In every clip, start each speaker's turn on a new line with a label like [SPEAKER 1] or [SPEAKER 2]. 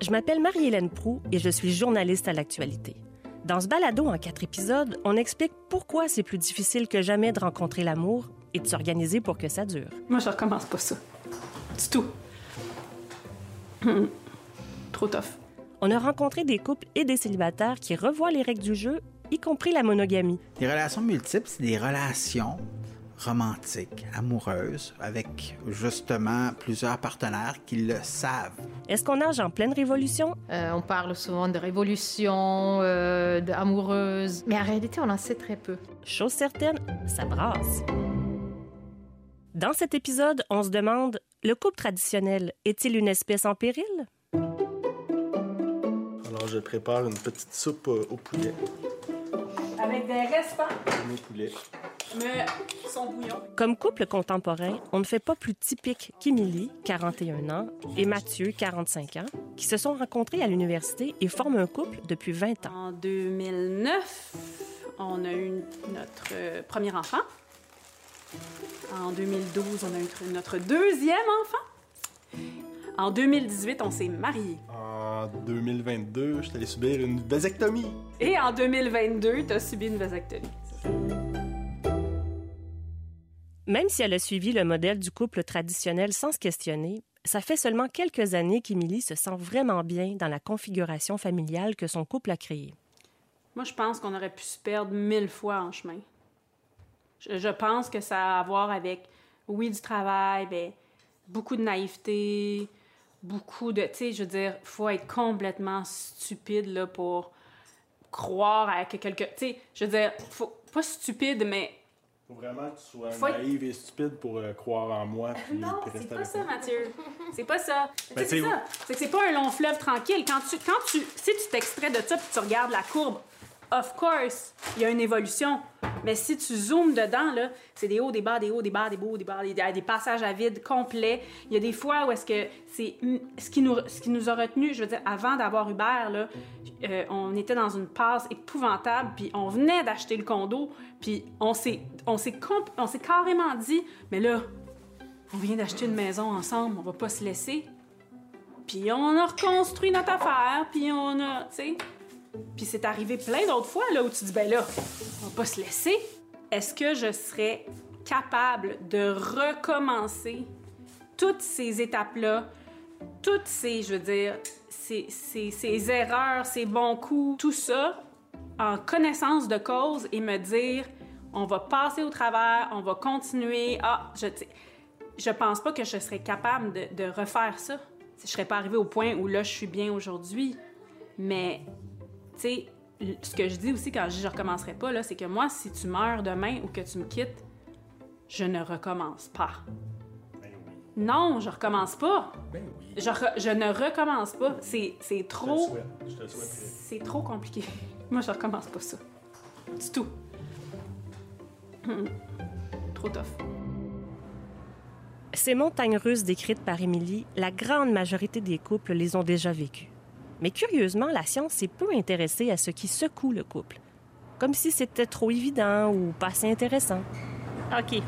[SPEAKER 1] Je m'appelle Marie-Hélène Prou et je suis journaliste à l'actualité. Dans ce balado en quatre épisodes, on explique pourquoi c'est plus difficile que jamais de rencontrer l'amour et de s'organiser pour que ça dure.
[SPEAKER 2] Moi, je recommence pas ça. Du tout. Trop tough.
[SPEAKER 1] On a rencontré des couples et des célibataires qui revoient les règles du jeu, y compris la monogamie.
[SPEAKER 3] Les relations multiples, c'est des relations romantiques, amoureuses, avec justement plusieurs partenaires qui le savent.
[SPEAKER 1] Est-ce qu'on nage en pleine révolution?
[SPEAKER 4] Euh, on parle souvent de révolution, euh, d'amoureuse, mais en réalité, on en sait très peu.
[SPEAKER 1] Chose certaine, ça brasse. Dans cet épisode, on se demande, le couple traditionnel est-il une espèce en péril?
[SPEAKER 5] Alors, je prépare une petite soupe euh, au poulet.
[SPEAKER 2] Avec des restants,
[SPEAKER 5] Mes poulets.
[SPEAKER 2] mais son bouillon.
[SPEAKER 1] Comme couple contemporain, on ne fait pas plus typique qu'Émilie, 41 ans, et Mathieu, 45 ans, qui se sont rencontrés à l'université et forment un couple depuis 20 ans.
[SPEAKER 2] En 2009, on a eu notre euh, premier enfant. En 2012, on a eu notre deuxième enfant. En 2018, on s'est mariés.
[SPEAKER 5] En 2022, je suis allé subir une vasectomie.
[SPEAKER 2] Et en 2022, tu as subi une vasectomie.
[SPEAKER 1] Même si elle a suivi le modèle du couple traditionnel sans se questionner, ça fait seulement quelques années qu'Émilie se sent vraiment bien dans la configuration familiale que son couple a créée.
[SPEAKER 2] Moi, je pense qu'on aurait pu se perdre mille fois en chemin. Je, je pense que ça a à voir avec, oui, du travail, mais beaucoup de naïveté, beaucoup de. Tu sais, je veux dire, faut être complètement stupide là, pour croire à que quelqu'un. Tu sais, je veux dire, faut, pas stupide, mais.
[SPEAKER 5] Faut vraiment que tu sois
[SPEAKER 2] Faut être-
[SPEAKER 5] naïve et stupide pour euh, croire en moi. Puis,
[SPEAKER 2] Non, c'est pas ça. Mathieu. C'est pas ça.
[SPEAKER 5] Ben,
[SPEAKER 2] c'est ça. C'est que c'est pas un long fleuve tranquille. Quand tu, quand tu, si tu t'extrais de ça puis tu regardes la courbe, of course, il y a une évolution. Mais si tu zoomes dedans, là, c'est des hauts, des bas, des hauts, des bas, des hauts, des bas, des, des passages à vide complets. Il y a des fois où est-ce que c'est ce qui nous, qui nous a retenu, je veux dire, avant d'avoir Uber, là, euh, on était dans une passe épouvantable, puis on venait d'acheter le condo, puis on s'est, on s'est, on s'est carrément dit, mais là, on vient d'acheter une maison ensemble, on va pas se laisser. Puis on a reconstruit notre affaire, puis on a, tu sais. Puis c'est arrivé plein d'autres fois là où tu dis ben là, on va pas se laisser. Est-ce que je serais capable de recommencer toutes ces étapes-là, toutes ces, je veux dire, ces, ces, ces erreurs, ces bons coups, tout ça, en connaissance de cause et me dire, on va passer au travers, on va continuer. Ah, je, je pense pas que je serais capable de, de refaire ça. Je serais pas arrivée au point où là, je suis bien aujourd'hui. Mais, tu sais, ce que je dis aussi quand je dis je recommencerai pas, là, c'est que moi, si tu meurs demain ou que tu me quittes, je ne recommence pas.
[SPEAKER 5] Ben oui.
[SPEAKER 2] Non, je recommence pas.
[SPEAKER 5] Ben oui.
[SPEAKER 2] Je, re- je ne recommence pas. C'est c'est
[SPEAKER 5] Je te le
[SPEAKER 2] trop.
[SPEAKER 5] souhaite. Je te le souhaiterais.
[SPEAKER 2] C'est trop compliqué. Moi, je recommence pas ça. Du tout. Trop tough.
[SPEAKER 1] Ces montagnes russes décrites par Émilie, la grande majorité des couples les ont déjà vécues. Mais curieusement, la science s'est peu intéressée à ce qui secoue le couple. Comme si c'était trop évident ou pas assez intéressant.
[SPEAKER 6] OK.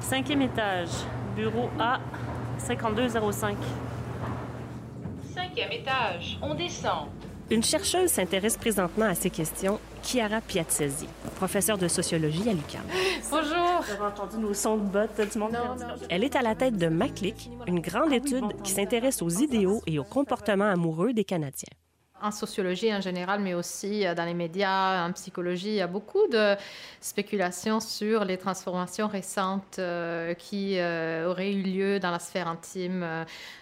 [SPEAKER 6] Cinquième étage. Bureau A, 5205.
[SPEAKER 7] Cinquième étage. On descend.
[SPEAKER 1] Une chercheuse s'intéresse présentement à ces questions, Chiara Piazzesi, professeure de sociologie à l'UQAM.
[SPEAKER 4] Bonjour!
[SPEAKER 6] J'avais entendu nos sons de bottes du monde.
[SPEAKER 4] Non,
[SPEAKER 6] perdu.
[SPEAKER 4] non.
[SPEAKER 1] Elle est à la tête de MacLick, une grande étude qui s'intéresse aux idéaux et aux comportements amoureux des Canadiens.
[SPEAKER 4] En sociologie en général, mais aussi euh, dans les médias, en psychologie, il y a beaucoup de spéculations sur les transformations récentes euh, qui euh, auraient eu lieu dans la sphère intime.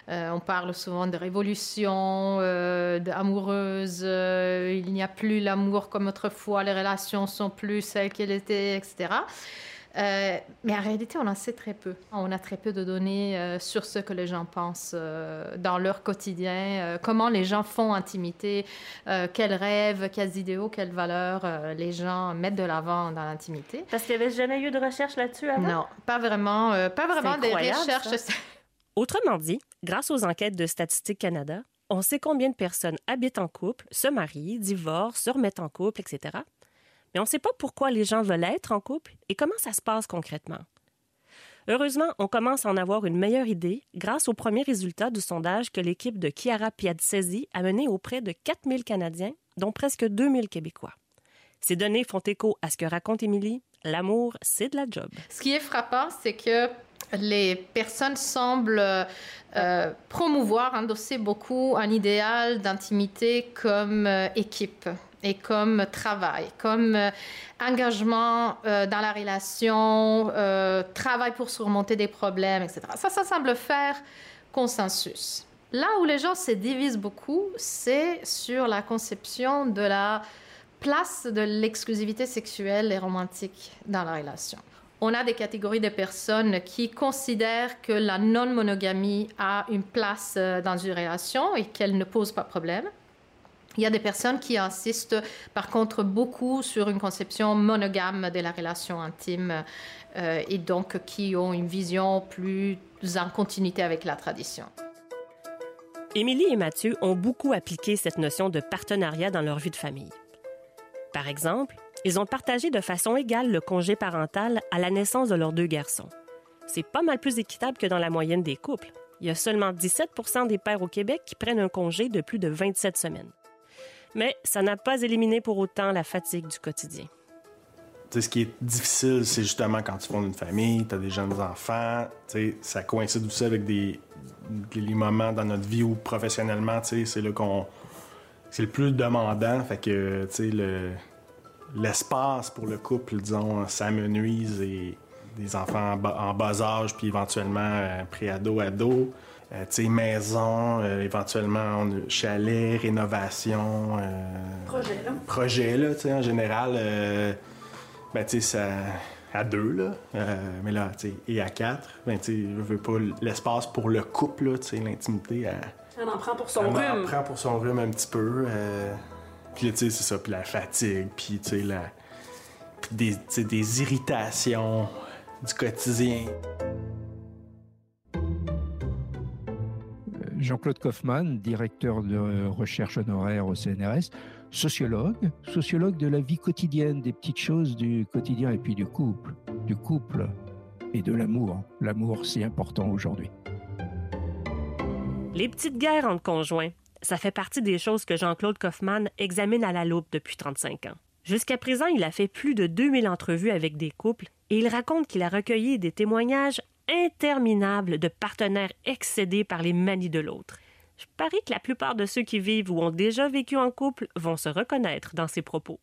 [SPEAKER 4] On parle souvent de révolution, d'amoureuse, euh, il n'y a plus l'amour comme autrefois, les relations sont plus celles qu'elles étaient, etc. Euh, mais en réalité, on en sait très peu. On a très peu de données euh, sur ce que les gens pensent euh, dans leur quotidien, euh, comment les gens font intimité, euh, quels rêves, quels idéaux, quelles valeurs euh, les gens mettent de l'avant dans l'intimité.
[SPEAKER 6] Parce qu'il n'y avait jamais eu de recherche là-dessus avant?
[SPEAKER 4] Non, pas vraiment, euh, pas vraiment des recherches.
[SPEAKER 1] Autrement dit, grâce aux enquêtes de Statistique Canada, on sait combien de personnes habitent en couple, se marient, divorcent, se remettent en couple, etc. Mais on ne sait pas pourquoi les gens veulent être en couple et comment ça se passe concrètement. Heureusement, on commence à en avoir une meilleure idée grâce aux premiers résultats du sondage que l'équipe de Chiara Piazzesi a mené auprès de 4000 Canadiens, dont presque 2000 Québécois. Ces données font écho à ce que raconte Émilie. L'amour, c'est de la job.
[SPEAKER 4] Ce qui est frappant, c'est que les personnes semblent euh, promouvoir, endosser beaucoup un idéal d'intimité comme euh, équipe et comme travail, comme euh, engagement euh, dans la relation, euh, travail pour surmonter des problèmes, etc. Ça, ça semble faire consensus. Là où les gens se divisent beaucoup, c'est sur la conception de la place de l'exclusivité sexuelle et romantique dans la relation. On a des catégories de personnes qui considèrent que la non-monogamie a une place dans une relation et qu'elle ne pose pas problème. Il y a des personnes qui insistent par contre beaucoup sur une conception monogame de la relation intime euh, et donc qui ont une vision plus en continuité avec la tradition.
[SPEAKER 1] Émilie et Mathieu ont beaucoup appliqué cette notion de partenariat dans leur vie de famille. Par exemple, ils ont partagé de façon égale le congé parental à la naissance de leurs deux garçons. C'est pas mal plus équitable que dans la moyenne des couples. Il y a seulement 17% des pères au Québec qui prennent un congé de plus de 27 semaines. Mais ça n'a pas éliminé pour autant la fatigue du quotidien.
[SPEAKER 5] Ce qui est difficile, c'est justement quand tu fondes une famille, tu as des jeunes enfants, ça coïncide aussi avec des, des moments dans notre vie où professionnellement, c'est là qu'on. C'est le plus demandant, fait que, le, l'espace pour le couple, disons, s'amenuise et des enfants en bas, âge, puis éventuellement euh, pré-ado, ado. Euh, maison, euh, éventuellement on chalet, rénovation. euh,
[SPEAKER 2] Projet, là.
[SPEAKER 5] projet, là, tu sais, en général, ben, tu sais, ça, à deux, là, mais là, tu sais, et à quatre, ben, tu sais, je veux pas l'espace pour le couple, là, tu sais, l'intimité,
[SPEAKER 2] On en prend pour son
[SPEAKER 5] elle m'en
[SPEAKER 2] rhume.
[SPEAKER 5] prend pour son rhume un petit peu, puis là, tu sais, c'est ça, puis la fatigue, puis, tu sais, la, puis des, tu sais, des irritations du quotidien.
[SPEAKER 8] Jean-Claude Kaufmann, directeur de recherche honoraire au CNRS, sociologue, sociologue de la vie quotidienne, des petites choses du quotidien et puis du couple, du couple et de l'amour. L'amour, si important aujourd'hui.
[SPEAKER 1] Les petites guerres entre conjoints, ça fait partie des choses que Jean-Claude Kaufmann examine à la loupe depuis 35 ans. Jusqu'à présent, il a fait plus de 2000 entrevues avec des couples et il raconte qu'il a recueilli des témoignages interminables de partenaires excédés par les manies de l'autre. Je parie que la plupart de ceux qui vivent ou ont déjà vécu en couple vont se reconnaître dans ses propos.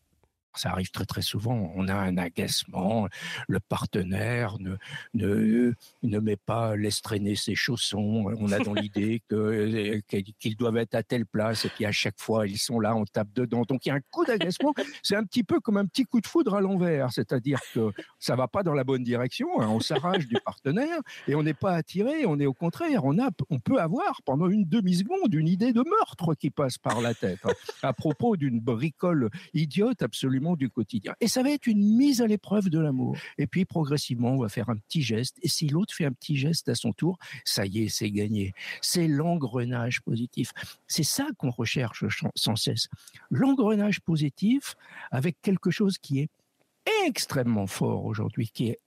[SPEAKER 8] Ça arrive très très souvent. On a un agacement. Le partenaire ne, ne, ne met pas, laisse traîner ses chaussons. On a dans l'idée que, qu'ils doivent être à telle place et puis à chaque fois ils sont là, on tape dedans. Donc il y a un coup d'agacement. C'est un petit peu comme un petit coup de foudre à l'envers. C'est-à-dire que ça va pas dans la bonne direction. hein. On s'arrache du partenaire et on n'est pas attiré. On est au contraire. On, a, on peut avoir pendant une demi-seconde une idée de meurtre qui passe par la tête hein, à propos d'une bricole idiote absolument du quotidien. Et ça va être une mise à l'épreuve de l'amour. Et puis progressivement, on va faire un petit geste. Et si l'autre fait un petit geste à son tour, ça y est, c'est gagné. C'est l'engrenage positif. C'est ça qu'on recherche ch- sans cesse. L'engrenage positif avec quelque chose qui est extrêmement fort aujourd'hui, qui est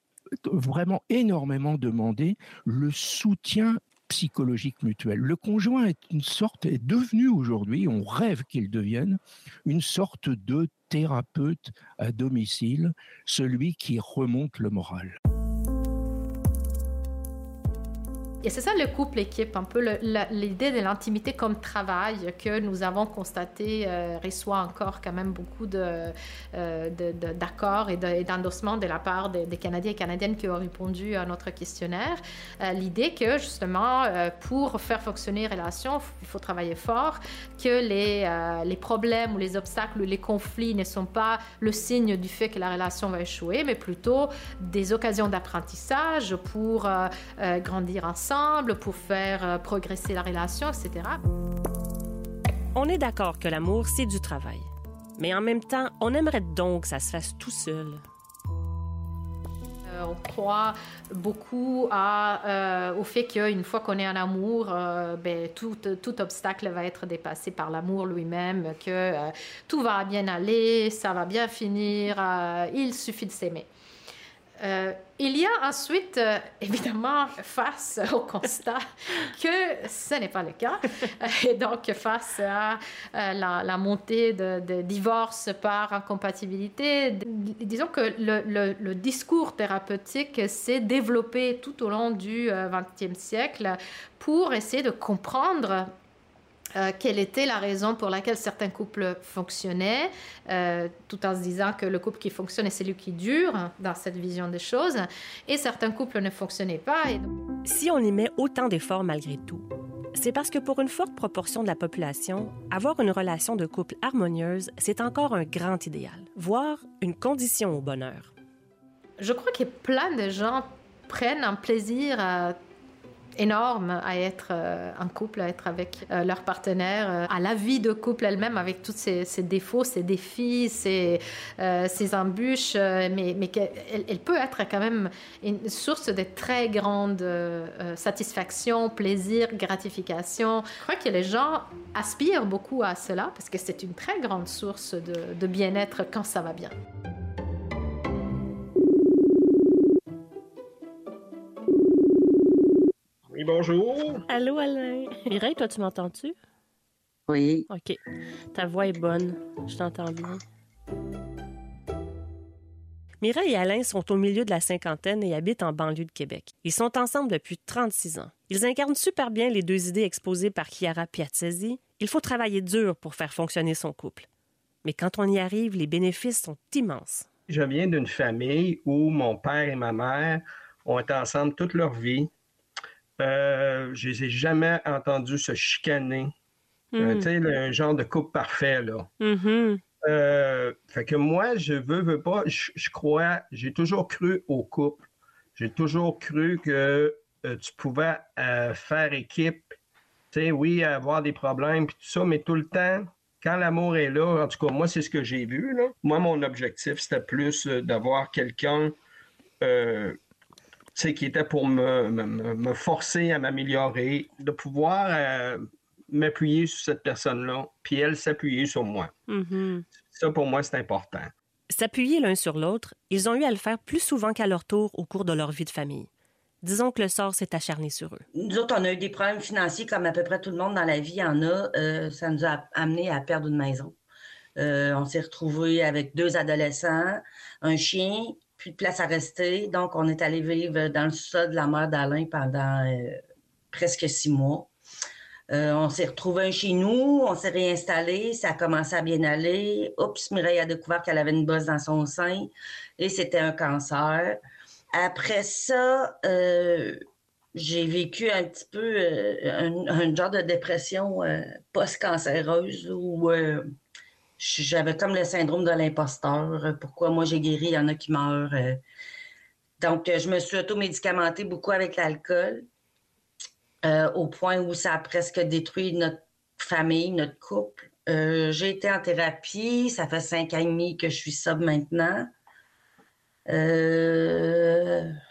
[SPEAKER 8] vraiment énormément demandé, le soutien psychologique mutuel. Le conjoint est une sorte, est devenu aujourd'hui, on rêve qu'il devienne, une sorte de thérapeute à domicile, celui qui remonte le moral.
[SPEAKER 4] Et c'est ça le couple-équipe, un peu l'idée de l'intimité comme travail que nous avons constaté euh, reçoit encore quand même beaucoup de, euh, d'accords et, de- et d'endossements de la part des, Canadiens et Canadiennes qui ont répondu à notre questionnaire. Euh, l'idée que justement, euh, pour faire fonctionner les relations, il faut travailler fort, que les, les problèmes ou les obstacles ou les conflits ne sont pas le signe du fait que la relation va échouer, mais plutôt des occasions d'apprentissage pour grandir ensemble, pour faire euh, progresser la relation, etc.
[SPEAKER 1] On est d'accord que l'amour, c'est du travail. Mais en même temps, on aimerait donc que ça se fasse tout seul.
[SPEAKER 4] Euh, on croit beaucoup à, euh, au fait qu'une fois qu'on est en amour, euh, ben, tout, tout obstacle va être dépassé par l'amour lui-même, que tout va bien aller, ça va bien finir, il suffit de s'aimer. Euh, il y a ensuite, euh, évidemment, face au constat que ce n'est pas le cas, et donc face à euh, la, montée de, divorces par incompatibilité, disons que le discours thérapeutique s'est développé tout au long du XXe siècle pour essayer de comprendre euh, quelle était la raison pour laquelle certains couples fonctionnaient, euh, tout en se disant que le couple qui fonctionne est celui qui dure dans cette vision des choses, et certains couples ne fonctionnaient pas.
[SPEAKER 1] Si on y met autant d'efforts malgré tout, c'est parce que pour une forte proportion de la population, avoir une relation de couple harmonieuse, c'est encore un grand idéal, voire une condition au bonheur.
[SPEAKER 4] Je crois que plein de gens prennent un plaisir à énorme à être euh, en couple, à être avec euh, leur partenaire, euh, à la vie de couple elle-même avec tous ses, défauts, ses défis, ses, embûches, mais, mais elle peut être quand même une source de très grande satisfaction, plaisir, gratification. Je crois que les gens aspirent beaucoup à cela parce que c'est une très grande source de bien-être quand ça va bien.
[SPEAKER 9] Bonjour.
[SPEAKER 6] Allô, Alain. Mireille, toi, tu m'entends-tu?
[SPEAKER 10] Oui.
[SPEAKER 6] OK. Ta voix est bonne. Je t'entends bien. Mireille et Alain sont au milieu de la cinquantaine et habitent en banlieue de Québec. Ils sont ensemble depuis 36 ans. Ils incarnent super bien les deux idées exposées par Chiara Piazzesi. Il faut travailler dur pour faire fonctionner son couple. Mais quand on y arrive, les bénéfices sont immenses.
[SPEAKER 9] Je viens d'une famille où mon père et ma mère ont été ensemble toute leur vie. Euh, je les ai jamais entendus se chicaner. Euh, hmm. tu sais, un genre de couple parfait, là.
[SPEAKER 6] Mm-hmm.
[SPEAKER 9] Euh, fait que moi, je veux, veux pas, je, crois, j'ai toujours cru au couple. J'ai toujours cru que tu pouvais faire équipe. Tu sais, oui, avoir des problèmes, puis tout ça, mais tout le temps, quand l'amour est là, en tout cas, moi, c'est ce que j'ai vu. Là. Moi, mon objectif, c'était plus d'avoir quelqu'un qui était pour me, me, forcer à m'améliorer, de pouvoir euh, m'appuyer sur cette personne-là, puis elle s'appuyer sur moi.
[SPEAKER 6] Mm-hmm.
[SPEAKER 9] Ça, pour moi, c'est important.
[SPEAKER 1] S'appuyer l'un sur l'autre, ils ont eu à le faire plus souvent qu'à leur tour au cours de leur vie de famille. Disons que le sort s'est acharné sur eux.
[SPEAKER 10] Nous autres, on a eu des problèmes financiers comme à peu près tout le monde dans la vie en a. Euh, ça nous a amené à perdre une maison. Euh, on s'est retrouvés avec deux adolescents, un chien, de place à rester. Donc, on est allé vivre dans le sol de la mère d'Alain pendant euh, presque six mois. Euh, on s'est retrouvé chez nous, on s'est réinstallé, ça a commencé à bien aller. Oups, Mireille a découvert qu'elle avait une bosse dans son sein et c'était un cancer. Après ça, euh, j'ai vécu un petit peu un, genre de dépression post-cancéreuse où j'avais comme le syndrome de l'imposteur. Pourquoi moi j'ai guéri, il y en a qui meurent. Euh. Donc, je me suis auto-médicamentée beaucoup avec l'alcool, euh, au point où ça a presque détruit notre famille, notre couple. Euh, j'ai été en thérapie, ça fait cinq ans et demi que je suis sobre maintenant.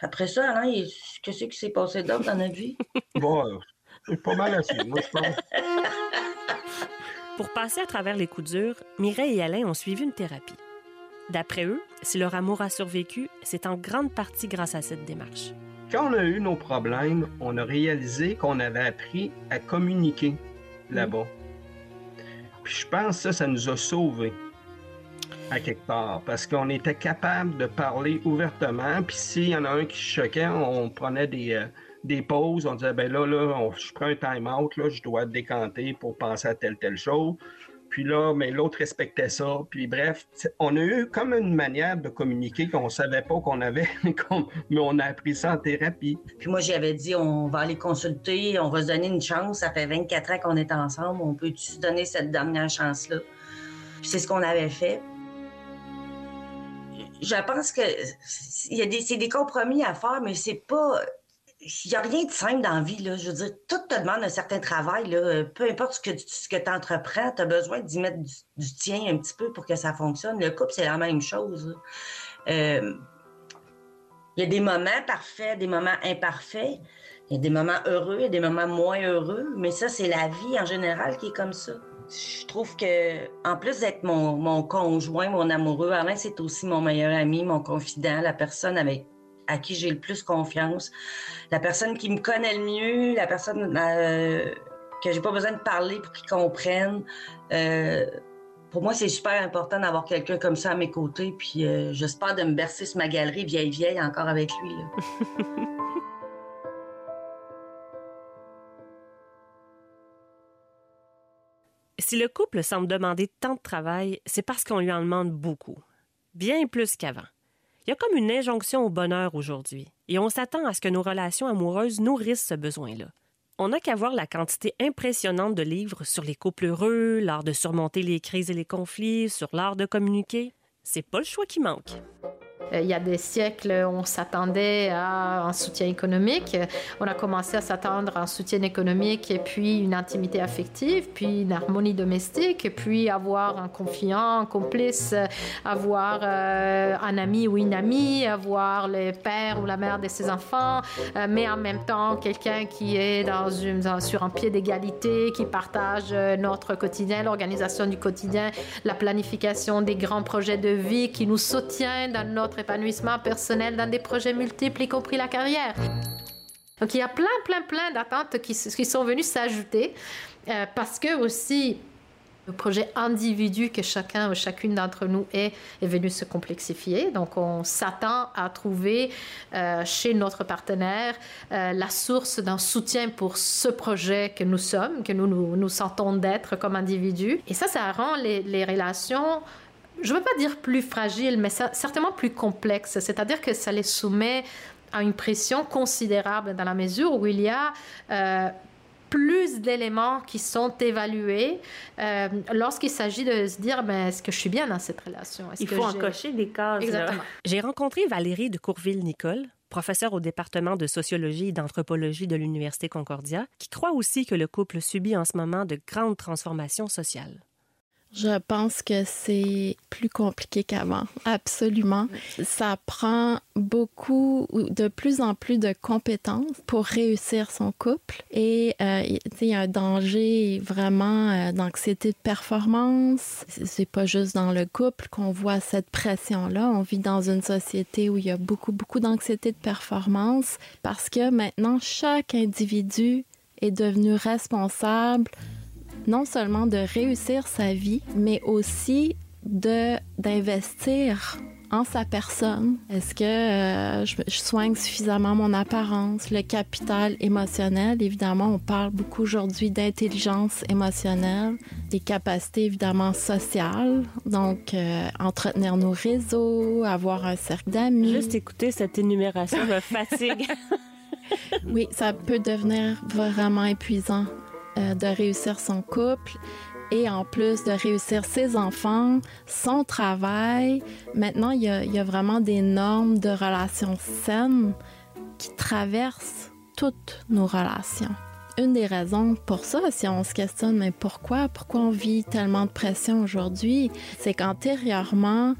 [SPEAKER 10] après ça, Alain, qu'est-ce qui s'est passé d'autre dans notre vie?
[SPEAKER 9] Bon, c'est pas mal assez. Moi, je pense.
[SPEAKER 1] Pour passer à travers les coups durs, Mireille et Alain ont suivi une thérapie. D'après eux, si leur amour a survécu, c'est en grande partie grâce à cette démarche.
[SPEAKER 9] Quand on a eu nos problèmes, on a réalisé qu'on avait appris à communiquer là-bas. Puis je pense que ça, ça nous a sauvés à quelque part, parce qu'on était capable de parler ouvertement. Puis s'il y en a un qui choquait, on prenait des, euh, des pauses, on disait, ben là, là, je prends un time-out, là, je dois décanter pour penser à telle, telle chose. Puis là, mais l'autre respectait ça. Puis bref, on a eu comme une manière de communiquer qu'on savait pas qu'on avait, mais on a appris ça en thérapie.
[SPEAKER 10] Puis moi, j'avais dit, on va aller consulter, on va se donner une chance. Ça fait 24 ans qu'on est ensemble. On peut se donner cette dernière chance-là? Puis c'est ce qu'on avait fait. Je pense que a des, c'est des compromis à faire, mais c'est pas il n'y a rien de simple dans la vie. Là. Je veux dire, tout te demande un certain travail. Là. Peu importe ce que, que tu entreprends, tu as besoin d'y mettre du, tien un petit peu pour que ça fonctionne. Le couple, c'est la même chose. Euh, il y a des moments parfaits, des moments imparfaits. Il y a des moments heureux, il y a des moments moins heureux. Mais ça, c'est la vie en général qui est comme ça. Je trouve que, en plus d'être mon, mon conjoint, mon amoureux, Alain, c'est aussi mon meilleur ami, mon confident, la personne avec à qui j'ai le plus confiance, la personne qui me connaît le mieux, la personne euh, que j'ai pas besoin de parler pour qu'ils comprennent. Euh, pour moi, c'est super important d'avoir quelqu'un comme ça à mes côtés. Puis euh, j'espère de me bercer sur ma galerie vieille vieille encore avec lui.
[SPEAKER 1] si le couple semble demander tant de travail, c'est parce qu'on lui en demande beaucoup. Bien plus qu'avant. Il y a comme une injonction au bonheur aujourd'hui, et on s'attend à ce que nos relations amoureuses nourrissent ce besoin-là. On n'a qu'à voir la quantité impressionnante de livres sur les couples heureux, l'art de surmonter les crises et les conflits, sur l'art de communiquer. C'est pas le choix qui manque.
[SPEAKER 4] Euh, il y a des siècles, on s'attendait à un soutien économique. On a commencé à s'attendre à un soutien économique et puis une intimité affective, puis une harmonie domestique, et puis avoir un confiant, un complice, avoir euh, un ami ou une amie, avoir le père ou la mère de ses enfants, euh, mais en même temps quelqu'un qui est sur un pied d'égalité, qui partage notre quotidien, l'organisation du quotidien, la planification des grands projets de vie, qui nous soutient dans notre épanouissement personnel dans des projets multiples, y compris la carrière. Donc il y a plein, plein, plein d'attentes qui, sont venues s'ajouter euh, parce que aussi le projet individu que chacun ou chacune d'entre nous est est venu se complexifier. Donc, on s'attend à trouver euh, chez notre partenaire euh, la source d'un soutien pour ce projet que nous sommes, que nous nous, sentons d'être comme individus. Et ça, ça rend les relations je ne veux pas dire plus fragile, mais certainement plus complexe. C'est-à-dire que ça les soumet à une pression considérable dans la mesure où il y a euh, plus d'éléments qui sont évalués euh, lorsqu'il s'agit de se dire ben, est-ce que je suis bien dans cette relation?
[SPEAKER 11] Il faut en cocher des cases.
[SPEAKER 4] Exactement.
[SPEAKER 1] J'ai rencontré Valérie de Courville-Nicole, professeure au département de sociologie et d'anthropologie de l'Université Concordia, qui croit aussi que le couple subit en ce moment de grandes transformations sociales.
[SPEAKER 12] Je pense que c'est plus compliqué qu'avant, absolument. Ça prend beaucoup, de plus en plus de compétences pour réussir son couple. Et euh, il y a un danger vraiment euh, d'anxiété de performance. C'est pas juste dans le couple qu'on voit cette pression-là. On vit dans une société où il y a beaucoup, beaucoup d'anxiété de performance parce que maintenant, chaque individu est devenu responsable non seulement de réussir sa vie, mais aussi de d'investir en sa personne. Est-ce que euh, je, soigne suffisamment mon apparence, le capital émotionnel? Évidemment, on parle beaucoup aujourd'hui d'intelligence émotionnelle, des capacités évidemment sociales, donc euh, entretenir nos réseaux, avoir un cercle d'amis.
[SPEAKER 11] Juste écouter cette énumération me fatigue.
[SPEAKER 12] oui, ça peut devenir vraiment épuisant euh, de réussir son couple et en plus de réussir ses enfants, son travail. Maintenant, il y a, vraiment des normes de relations saines qui traversent toutes nos relations. Une des raisons pour ça, si on se questionne, mais pourquoi, pourquoi on vit tellement de pression aujourd'hui, c'est qu'antérieurement,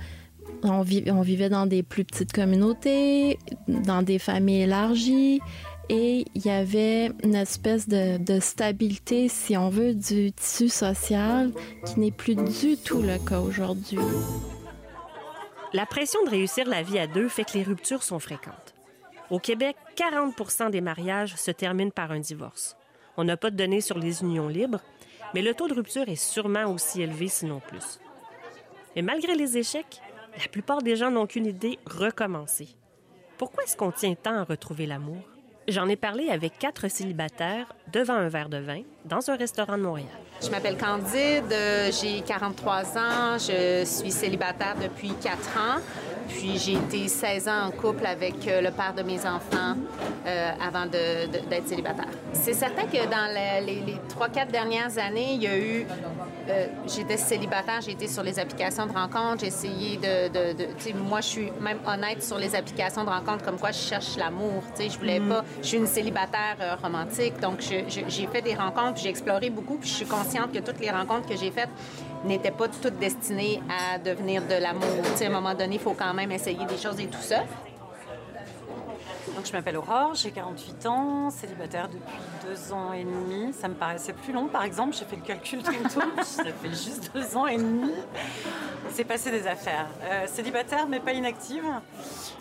[SPEAKER 12] on, vivait dans des plus petites communautés, dans des familles élargies, et il y avait une espèce de, stabilité, si on veut, du tissu social qui n'est plus du tout le cas aujourd'hui.
[SPEAKER 1] La pression de réussir la vie à deux fait que les ruptures sont fréquentes. Au Québec, 40 des mariages se terminent par un divorce. On n'a pas de données sur les unions libres, mais le taux de rupture est sûrement aussi élevé, sinon plus. Et malgré les échecs, la plupart des gens n'ont qu'une idée recommencer. Pourquoi est-ce qu'on tient tant à retrouver l'amour? J'en ai parlé avec quatre célibataires devant un verre de vin dans un restaurant de Montréal.
[SPEAKER 13] Je m'appelle Candide, euh, j'ai 43 ans, je suis célibataire depuis 4 ans. Puis j'ai été 16 ans en couple avec euh, le père de mes enfants euh, avant d'être célibataire. C'est certain que dans les, trois, 3-4 dernières années, il y a eu... J'étais célibataire, j'ai été sur les applications de rencontres, j'ai essayé de... de, moi, je suis même honnête sur les applications de rencontres, comme quoi je cherche l'amour. Je voulais mm-hmm. pas... Je suis une célibataire romantique, donc j'ai fait des rencontres, j'ai exploré beaucoup, puis je suis consciente que toutes les rencontres que j'ai faites n'étaient pas toutes destinées à devenir de l'amour. à un moment donné, il faut quand même essayer des choses et tout ça.
[SPEAKER 14] Donc, je m'appelle Aurore, j'ai 48 ans, célibataire depuis deux ans et demi. Ça me paraissait plus long. Par exemple, j'ai fait le calcul tantôt. ça fait juste deux ans et demi. C'est passé des affaires. Euh, célibataire, mais pas inactive,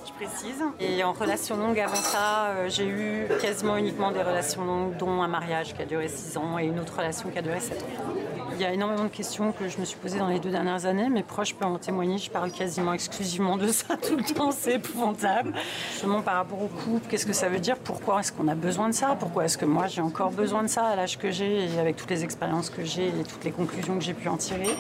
[SPEAKER 14] je précise. Et en relation longue avant ça, euh, j'ai eu quasiment uniquement des relations longues, dont un mariage qui a duré six ans et une autre relation qui a duré sept ans. Il y a énormément de questions que je me suis posées dans les deux dernières années. Mes proches peuvent en témoigner. Je parle quasiment exclusivement de ça tout le temps. C'est épouvantable. Justement, par rapport au couple, qu'est-ce que ça veut dire? Pourquoi est-ce qu'on a besoin de ça? Pourquoi est-ce que moi, j'ai encore besoin de ça à l'âge que j'ai et avec toutes les expériences que j'ai et toutes les conclusions que j'ai pu en tirer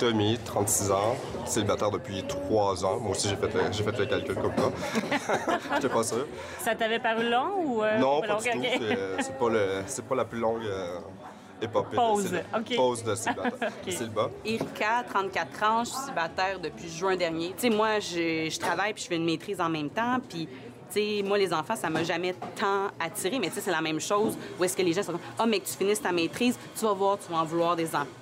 [SPEAKER 15] Tommy, 36 ans, célibataire depuis 3 ans. Moi aussi, j'ai fait, le, j'ai fait le calcul comme ça. J'étais pas sûr.
[SPEAKER 1] Ça t'avait paru long ou... Euh,
[SPEAKER 15] non, pas, du tout. C'est, c'est, pas le, c'est pas la plus longue... Euh,
[SPEAKER 1] Pause.
[SPEAKER 15] De
[SPEAKER 1] okay.
[SPEAKER 15] Pause de célibataire.
[SPEAKER 16] okay. Erika, 34 ans, je suis célibataire depuis juin dernier. Tu sais, moi, je, je travaille puis je fais une maîtrise en même temps. Puis moi, les enfants, ça m'a jamais tant attiré, mais tu sais, c'est la même chose. Où est-ce que les gens sont ah, mais que tu finisses ta maîtrise, tu vas voir, tu vas en vouloir des enfants.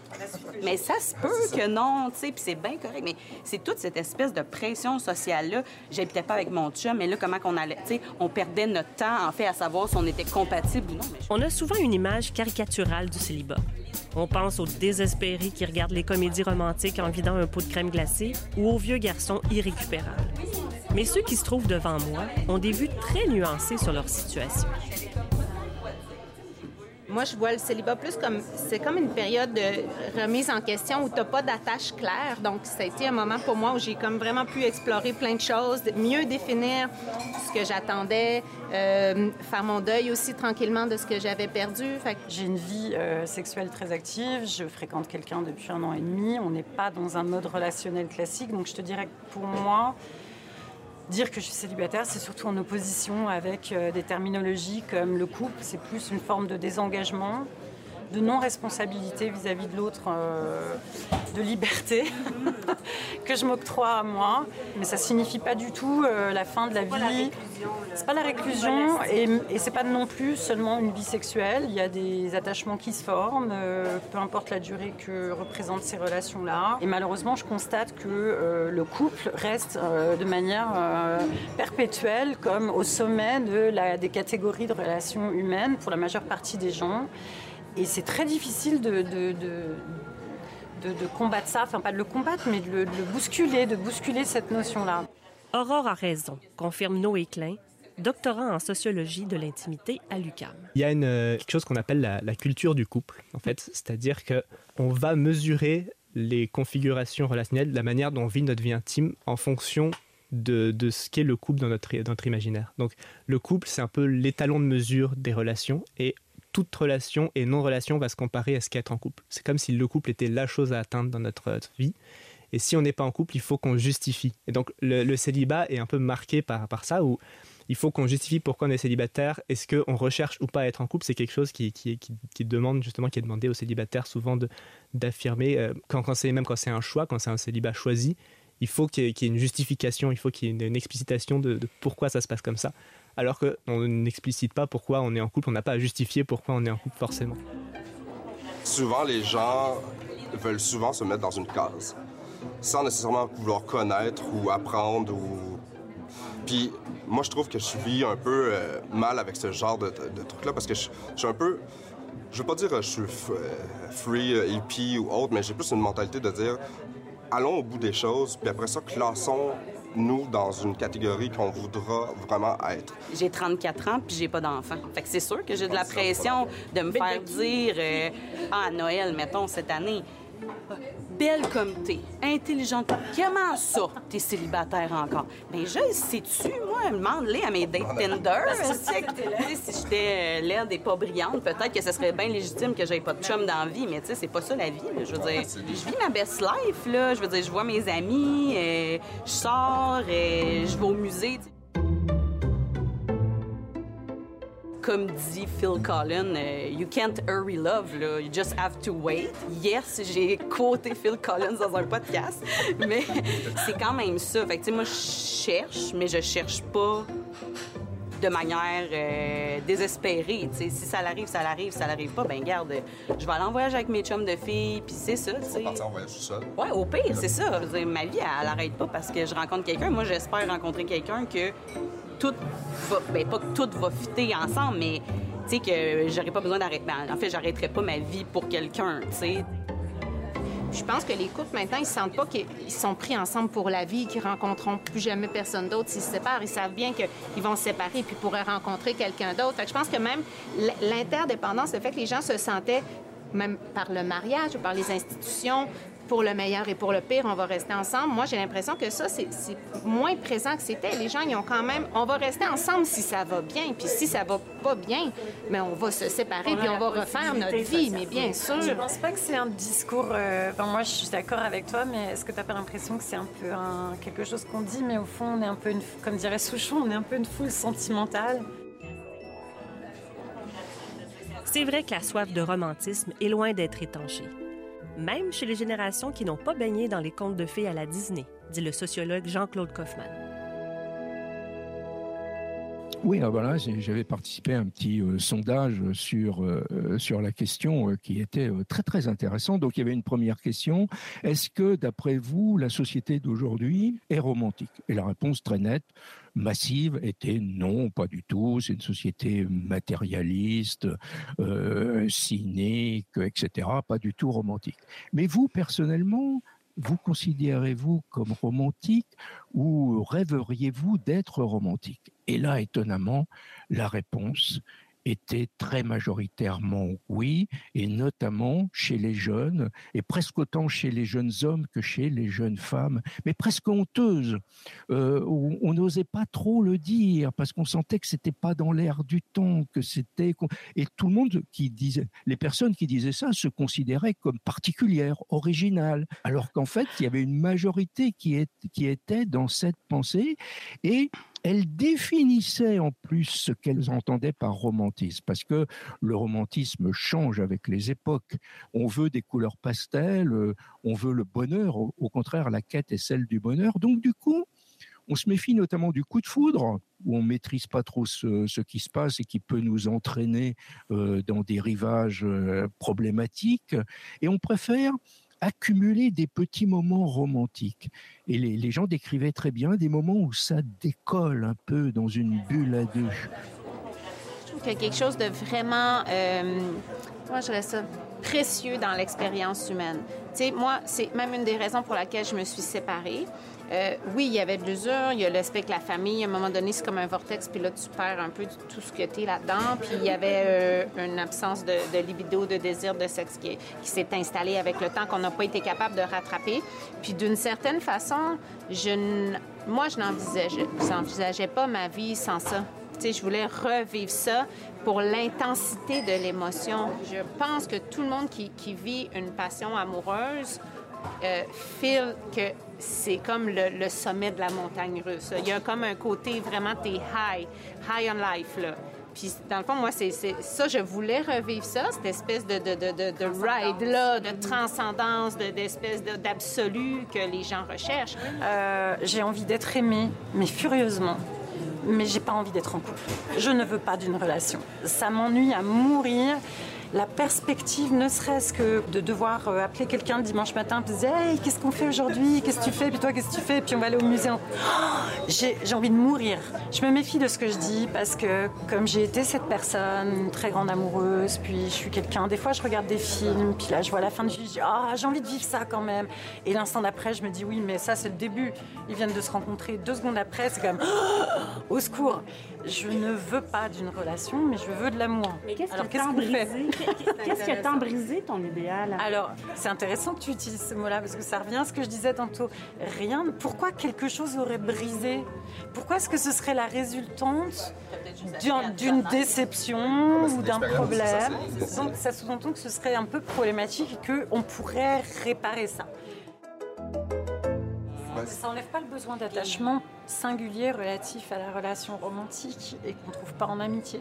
[SPEAKER 16] Mais ça se peut que non, tu sais, puis c'est bien correct. Mais c'est toute cette espèce de pression sociale-là. J'habitais pas avec mon chum, mais là, comment qu'on allait, tu sais, on perdait notre temps, en fait, à savoir si on était compatible ou non.
[SPEAKER 1] On a souvent une image caricaturale du célibat. On pense aux désespérés qui regardent les comédies romantiques en vidant un pot de crème glacée ou aux vieux garçons irrécupérables. Mais ceux qui se trouvent devant moi ont des vues très nuancées sur leur situation.
[SPEAKER 13] Moi, je vois le célibat plus comme c'est comme une période de remise en question où tu n'as pas d'attache claire. Donc, ça a été un moment pour moi où j'ai comme vraiment pu explorer plein de choses, mieux définir ce que j'attendais, euh, faire mon deuil aussi tranquillement de ce que j'avais perdu.
[SPEAKER 14] J'ai une vie euh, sexuelle très active. Je fréquente quelqu'un depuis un an et demi. On n'est pas dans un mode relationnel classique. Donc, je te dirais que pour moi, Dire que je suis célibataire, c'est surtout en opposition avec euh, des terminologies comme le couple, c'est plus une forme de désengagement, de non-responsabilité vis-à-vis de l'autre, euh, de liberté que je m'octroie à moi. Mais ça signifie pas du tout euh, la fin de la vie. C'est pas la réclusion et, et c'est pas non plus seulement une vie sexuelle. Il y a des attachements qui se forment, euh, peu importe la durée que représentent ces relations-là. Et malheureusement, je constate que le couple reste de manière perpétuelle comme au sommet de la, des catégories de relations humaines pour la majeure partie des gens. Et c'est très difficile de, de, de, combattre ça, enfin pas de le combattre, mais de le, bousculer, de bousculer cette notion-là.
[SPEAKER 1] Aurore a raison, confirme Noé Klein, doctorant en sociologie de l'intimité à l'UCAM.
[SPEAKER 17] Il y a une, euh, quelque chose qu'on appelle la, la, culture du couple, en fait, c'est-à-dire que on va mesurer les configurations relationnelles, la manière dont on vit notre vie intime en fonction de, de ce qu'est le couple dans notre, dans notre imaginaire. Donc le couple, c'est un peu l'étalon de mesure des relations et toute relation et non-relation va se comparer à ce qu'est être en couple. C'est comme si le couple était la chose à atteindre dans notre vie. Et si on n'est pas en couple, il faut qu'on justifie. Et donc le, célibat est un peu marqué par, par ça, où il faut qu'on justifie pourquoi on est célibataire. Est-ce qu'on recherche ou pas à être en couple? C'est quelque chose qui, qui, qui, demande justement, qui est demandé aux célibataires souvent d'affirmer, euh, quand, quand même quand c'est un choix, quand c'est un célibat choisi, il faut qu'il y, ait une justification, il faut qu'il y ait une, explicitation de, pourquoi ça se passe comme ça alors qu'on n'explicite pas pourquoi on est en couple, on n'a pas à justifier pourquoi on est en couple forcément.
[SPEAKER 15] Souvent, les gens veulent souvent se mettre dans une case, sans nécessairement vouloir connaître ou apprendre ou... Puis moi, je trouve que je vis un peu euh, mal avec ce genre de, truc-là parce que je, suis un peu... Je veux pas dire que je suis euh, free, euh, hippie ou autre, mais j'ai plus une mentalité de dire allons au bout des choses, puis après ça, classons nous, dans une catégorie qu'on voudra vraiment être.
[SPEAKER 16] J'ai 34 ans, puis j'ai pas d'enfant. Fait que c'est sûr que j'ai de la pression de me faire dire euh, Ah, à Noël, mettons, cette année, belle comme t'es, intelligente. Comment ça, t'es célibataire encore? Ben, je sais-tu, moi, demande-les à mes dates Tinder. si j'étais euh, laide et pas brillante, peut-être que ce serait bien légitime que j'aie pas de chum dans la vie, mais tu sais, c'est pas ça la vie. Je veux dire, je vis ma best life, là. Je veux dire, je vois mes amis, euh, je sors, euh, je vais au musée comme dit Phil Collins, euh, you can't hurry love, là. you just have to wait. Yes, j'ai quoté Phil Collins dans un podcast, mais c'est quand même ça. Fait que, moi, je cherche, mais je cherche pas de manière euh, désespérée. si ça l'arrive, ça l'arrive, ça l'arrive pas, ben garde, je vais aller en voyage avec mes chums de filles, puis c'est ça. Tu
[SPEAKER 15] partir en voyage tout seul.
[SPEAKER 16] Ouais, au pire, c'est ça. ma vie, elle, n'arrête pas parce que je rencontre quelqu'un. Moi, j'espère rencontrer quelqu'un que tout va, ben pas que tout va fitter ensemble, mais Tu sais, que j'aurais pas besoin d'arrêter. Ben, en fait, j'arrêterais pas ma vie pour quelqu'un, tu sais.
[SPEAKER 13] Je pense que les couples, maintenant, ils sentent pas qu'ils sont pris ensemble pour la vie, qu'ils rencontreront plus jamais personne d'autre s'ils se séparent. Ils savent bien qu'ils vont se séparer puis pourraient rencontrer quelqu'un d'autre. je pense que même l'interdépendance, le fait que les gens se sentaient, même par le mariage ou par les institutions, pour le meilleur et pour le pire, on va rester ensemble. Moi, j'ai l'impression que ça, c'est moins présent que c'était. Les gens, ils ont quand même, on va rester ensemble si ça va bien, puis si ça va pas bien, mais on va se séparer, puis on va refaire notre vie, mais bien sûr.
[SPEAKER 14] Je pense pas que c'est un discours. Euh, moi, je suis d'accord avec toi, mais est-ce que tu n'as pas l'impression que c'est un peu un... quelque chose qu'on dit, mais au fond, on est un peu, une... comme dirait Souchon, on est un peu une foule sentimentale?
[SPEAKER 1] C'est vrai que la soif de romantisme est loin d'être étanchée même chez les générations qui n'ont pas baigné dans les contes de fées à la Disney, dit le sociologue Jean-Claude Kaufmann.
[SPEAKER 8] Oui, ah, voilà, j'avais participé à un petit euh, sondage sur, euh, sur la question euh, qui était très très intéressant. Donc il y avait une première question, est-ce que d'après vous, la société d'aujourd'hui est romantique? Et la réponse très nette, massive, était non, pas du tout, c'est une société matérialiste, cynique, etc., pas du tout romantique. Mais vous, personnellement, vous considérez-vous comme romantique ou rêveriez-vous d'être romantique? Et là, étonnamment, la réponse était très majoritairement oui, et notamment chez les jeunes, et presque autant chez les jeunes hommes que chez les jeunes femmes, mais presque honteuse. Euh, on n'osait pas trop le dire parce qu'on sentait que c'était pas dans l'air du temps, que c'était et tout le monde qui disait, les personnes qui disaient ça se considéraient comme particulières, originales, alors qu'en fait il y avait une majorité qui, qui était dans cette pensée et elle définissait en plus ce qu'elles entendaient par romantisme, parce que le romantisme change avec les époques. On veut des couleurs pastel, euh, on veut le bonheur, au contraire, la quête est celle du bonheur. Donc du coup, on se méfie notamment du coup de foudre, où on maîtrise pas trop ce, qui se passe et qui peut nous entraîner euh, dans des rivages euh, problématiques, et on préfère accumuler des petits moments romantiques. Et les, gens décrivaient très bien des moments où ça décolle un peu dans une bulle à deux.
[SPEAKER 13] Je trouve qu'il y a quelque chose de vraiment, euh, moi je dirais ça, précieux dans l'expérience humaine. Tu sais, moi, c'est même une des raisons pour laquelle je me suis séparée. Euh, oui, il y avait de l'usure, il y a l'aspect que la famille, à un moment donné, c'est comme un vortex, puis là, tu perds un peu tout ce que tu es là-dedans. Puis il y avait euh, une absence de, libido, de désir de sexe qui, s'est installé avec le temps, qu'on n'a pas été capable de rattraper. Puis d'une certaine façon, je, moi, je n'envisageais pas ma vie sans ça. Tu sais, je voulais revivre ça pour l'intensité de l'émotion. Je pense que tout le monde qui vit une passion amoureuse euh, feel que c'est comme le, sommet de la montagne russe. Il y a comme un côté vraiment, t'es high, high on life, là. Puis, dans le fond, moi, c'est ça, je voulais revivre ça, cette espèce de, de, de, de ride-là, de transcendance, d'espèce d'absolu que les gens recherchent.
[SPEAKER 14] Euh, j'ai envie d'être aimée, mais furieusement. Mais j'ai pas envie d'être en couple. Je ne veux pas d'une relation. Ça m'ennuie à mourir la perspective, ne serait-ce que de devoir euh, appeler quelqu'un le dimanche matin et dire Hey, qu'est-ce qu'on fait aujourd'hui? Qu'est-ce que tu fais? Puis toi, qu'est-ce que tu fais? Puis on va aller au musée. Oh, j'ai envie de mourir. Je me méfie de ce que je dis parce que, comme j'ai été cette personne, une très grande amoureuse, puis je suis quelqu'un. Des fois, je regarde des films, puis là, je vois la fin de vie, je dis Ah, j'ai envie de vivre ça quand même. Et l'instant d'après, je me dis Oui, mais ça, c'est le début. Ils viennent de se rencontrer. Deux secondes après, c'est comme oh, Au secours je ne veux pas d'une relation, mais je veux de l'amour.
[SPEAKER 6] Mais qu'est-ce? Qu'est-ce qui a brisé ton idéal?
[SPEAKER 14] Alors, c'est intéressant que tu utilises ce mot-là, parce que ça revient à ce que je disais tantôt. Rien. Pourquoi quelque chose aurait brisé? Pourquoi est-ce que ce serait la résultante d'une déception ou d'un problème? Donc, ça sous-entend que ce serait un peu problématique et qu'on pourrait réparer ça. Ça n'enlève pas le besoin d'attachement singulier relatif à la relation romantique et qu'on ne trouve pas en amitié.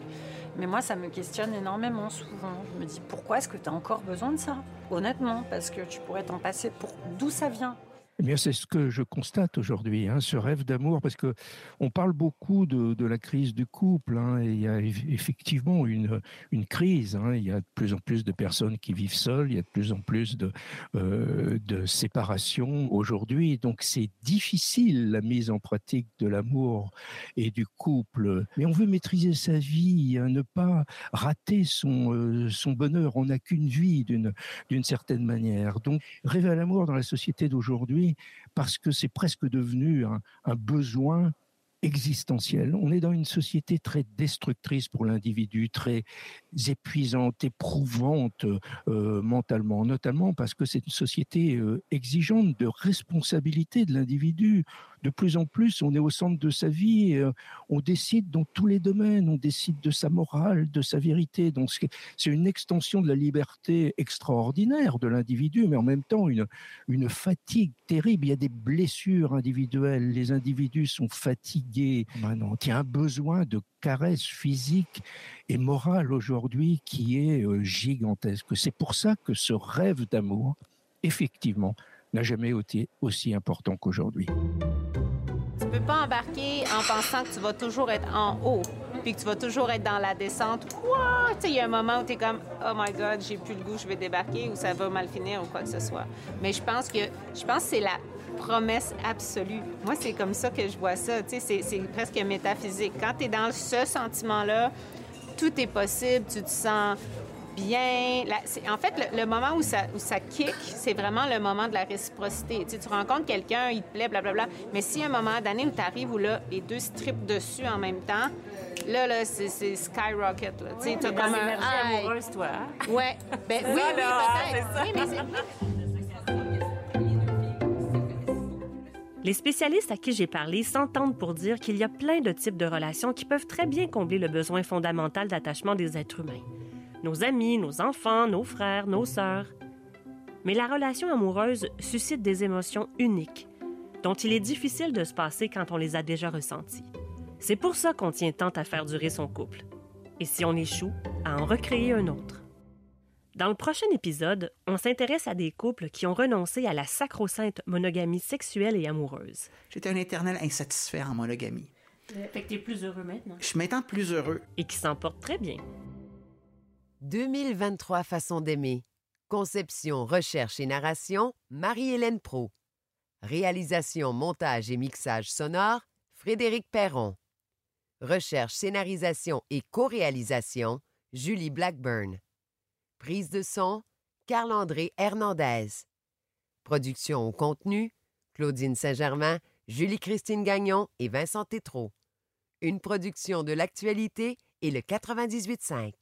[SPEAKER 14] Mais moi, ça me questionne énormément souvent. Je me dis, pourquoi est-ce que tu as encore besoin de ça? Honnêtement, parce que tu pourrais t'en passer pour d'où ça vient.
[SPEAKER 8] Eh bien, c'est ce que je constate aujourd'hui, hein, ce rêve d'amour, parce que on parle beaucoup de, la crise du couple, hein, il y a effectivement une, une crise. Hein, il y a de plus en plus de personnes qui vivent seules, il y a de plus en plus de, euh, de séparations aujourd'hui, donc c'est difficile la mise en pratique de l'amour et du couple. Mais on veut maîtriser sa vie, ne pas rater son, euh, son bonheur. On n'a qu'une vie d'une certaine manière. Donc, rêver à l'amour dans la société d'aujourd'hui parce que c'est presque devenu un, besoin existentielle. On est dans une société très destructrice pour l'individu, très épuisante, éprouvante euh, mentalement, notamment parce que c'est une société euh, exigeante de responsabilité de l'individu. De plus en plus, on est au centre de sa vie, et, euh, on décide dans tous les domaines, on décide de sa morale, de sa vérité. Donc c'est une extension de la liberté extraordinaire de l'individu, mais en même temps une, une fatigue terrible. Il y a des blessures individuelles, les individus sont fatigués maintenant. Il y a un besoin de caresse physique et morale aujourd'hui qui est euh, gigantesque. C'est pour ça que ce rêve d'amour, effectivement, n'a jamais été aussi important qu'aujourd'hui.
[SPEAKER 13] Tu peux pas embarquer en pensant que tu vas toujours être en haut, puis que tu vas toujours être dans la descente. Il y a un moment où tu es comme oh my god, j'ai plus le goût, je vais débarquer ou ça va mal finir ou quoi que ce soit. Mais je pense que je pense c'est la promesse absolue. Moi, c'est comme ça que je vois ça. C'est presque métaphysique. Quand tu es dans ce sentiment-là, tout est possible, tu te sens bien. en fait, le, moment où ça, où ça kick, c'est vraiment le moment de la réciprocité. Tu, sais, tu rencontres quelqu'un, il te plaît, blablabla. Mais si y a un moment donné où tu arrives où là, les deux strippent dessus en même temps, là, là c'est skyrocket. Là. Tu sais,
[SPEAKER 6] as comme un... amoureuse, toi.
[SPEAKER 13] Ouais. Ben, oui, oui, peut-être. Oui, mais
[SPEAKER 1] Les spécialistes à qui j'ai parlé s'entendent pour dire qu'il y a plein de types de relations qui peuvent très bien combler le besoin fondamental d'attachement des êtres humains. Nos amis, nos enfants, nos frères, nos sœurs. Mais la relation amoureuse suscite des émotions uniques, dont il est difficile de se passer quand on les a déjà ressenties. C'est pour ça qu'on tient tant à faire durer son couple. Et si on échoue, à en recréer un autre. Dans le prochain épisode, on s'intéresse à des couples qui ont renoncé à la sacro-sainte monogamie sexuelle et amoureuse.
[SPEAKER 3] J'étais un éternel insatisfait en monogamie.
[SPEAKER 6] Fait que t'es plus heureux maintenant.
[SPEAKER 3] Je suis maintenant plus heureux.
[SPEAKER 1] Et qui s'en porte très bien.
[SPEAKER 18] 2023 façons d'aimer. Conception, recherche et narration, Marie-Hélène Pro. Réalisation, montage et mixage sonore, Frédéric Perron. Recherche, scénarisation et co-réalisation, Julie Blackburn. Prise de son, Carl-André Hernandez. Production au contenu, Claudine Saint-Germain, Julie-Christine Gagnon et Vincent Tétrault. Une production de l'actualité et le 98.5.